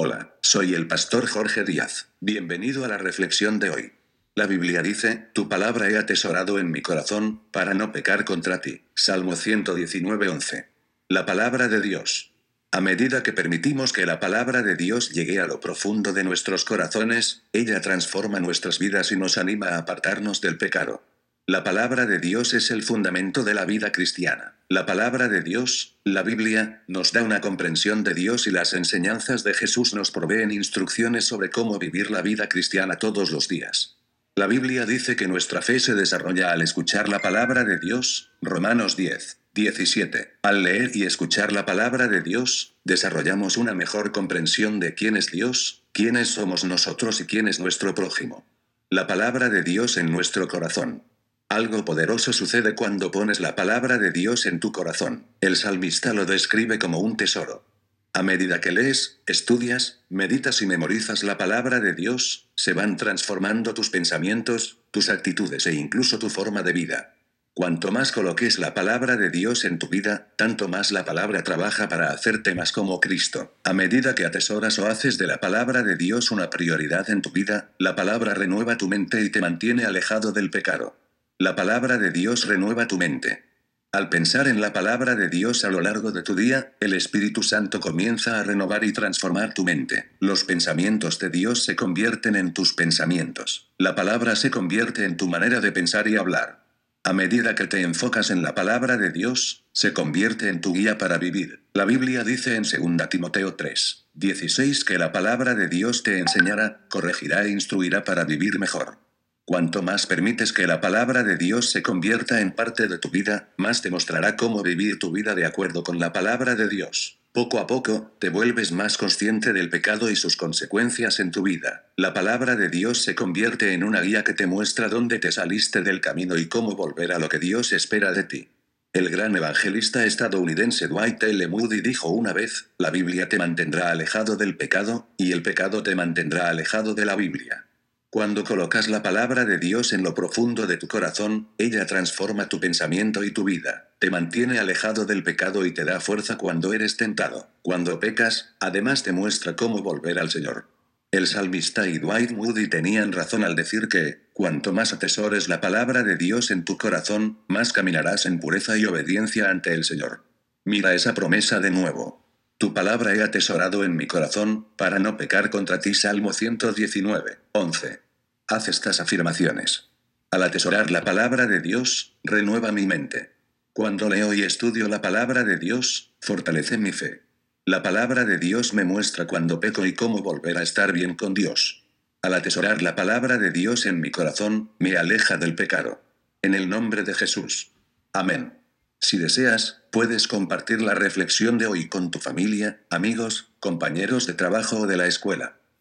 Hola, soy el pastor Jorge Díaz. Bienvenido a la reflexión de hoy. La Biblia dice, Tu palabra he atesorado en mi corazón, para no pecar contra ti. Salmo 119.11. La palabra de Dios. A medida que permitimos que la palabra de Dios llegue a lo profundo de nuestros corazones, ella transforma nuestras vidas y nos anima a apartarnos del pecado. La palabra de Dios es el fundamento de la vida cristiana. La palabra de Dios, la Biblia, nos da una comprensión de Dios y las enseñanzas de Jesús nos proveen instrucciones sobre cómo vivir la vida cristiana todos los días. La Biblia dice que nuestra fe se desarrolla al escuchar la palabra de Dios, Romanos 10, 17. Al leer y escuchar la palabra de Dios, desarrollamos una mejor comprensión de quién es Dios, quiénes somos nosotros y quién es nuestro prójimo. La palabra de Dios en nuestro corazón. Algo poderoso sucede cuando pones la palabra de Dios en tu corazón. El salmista lo describe como un tesoro. A medida que lees, estudias, meditas y memorizas la palabra de Dios, se van transformando tus pensamientos, tus actitudes e incluso tu forma de vida. Cuanto más coloques la palabra de Dios en tu vida, tanto más la palabra trabaja para hacerte más como Cristo. A medida que atesoras o haces de la palabra de Dios una prioridad en tu vida, la palabra renueva tu mente y te mantiene alejado del pecado. La palabra de Dios renueva tu mente. Al pensar en la palabra de Dios a lo largo de tu día, el Espíritu Santo comienza a renovar y transformar tu mente. Los pensamientos de Dios se convierten en tus pensamientos. La palabra se convierte en tu manera de pensar y hablar. A medida que te enfocas en la palabra de Dios, se convierte en tu guía para vivir. La Biblia dice en 2 Timoteo 3, 16 que la palabra de Dios te enseñará, corregirá e instruirá para vivir mejor. Cuanto más permites que la palabra de Dios se convierta en parte de tu vida, más te mostrará cómo vivir tu vida de acuerdo con la palabra de Dios. Poco a poco, te vuelves más consciente del pecado y sus consecuencias en tu vida. La palabra de Dios se convierte en una guía que te muestra dónde te saliste del camino y cómo volver a lo que Dios espera de ti. El gran evangelista estadounidense Dwight L. Moody dijo una vez, la Biblia te mantendrá alejado del pecado, y el pecado te mantendrá alejado de la Biblia. Cuando colocas la palabra de Dios en lo profundo de tu corazón, ella transforma tu pensamiento y tu vida, te mantiene alejado del pecado y te da fuerza cuando eres tentado. Cuando pecas, además te muestra cómo volver al Señor. El salmista y Dwight Moody tenían razón al decir que, cuanto más atesores la palabra de Dios en tu corazón, más caminarás en pureza y obediencia ante el Señor. Mira esa promesa de nuevo. Tu palabra he atesorado en mi corazón, para no pecar contra ti. Salmo 119, 11. Haz estas afirmaciones. Al atesorar la palabra de Dios, renueva mi mente. Cuando leo y estudio la palabra de Dios, fortalece mi fe. La palabra de Dios me muestra cuando peco y cómo volver a estar bien con Dios. Al atesorar la palabra de Dios en mi corazón, me aleja del pecado. En el nombre de Jesús. Amén. Si deseas, puedes compartir la reflexión de hoy con tu familia, amigos, compañeros de trabajo o de la escuela.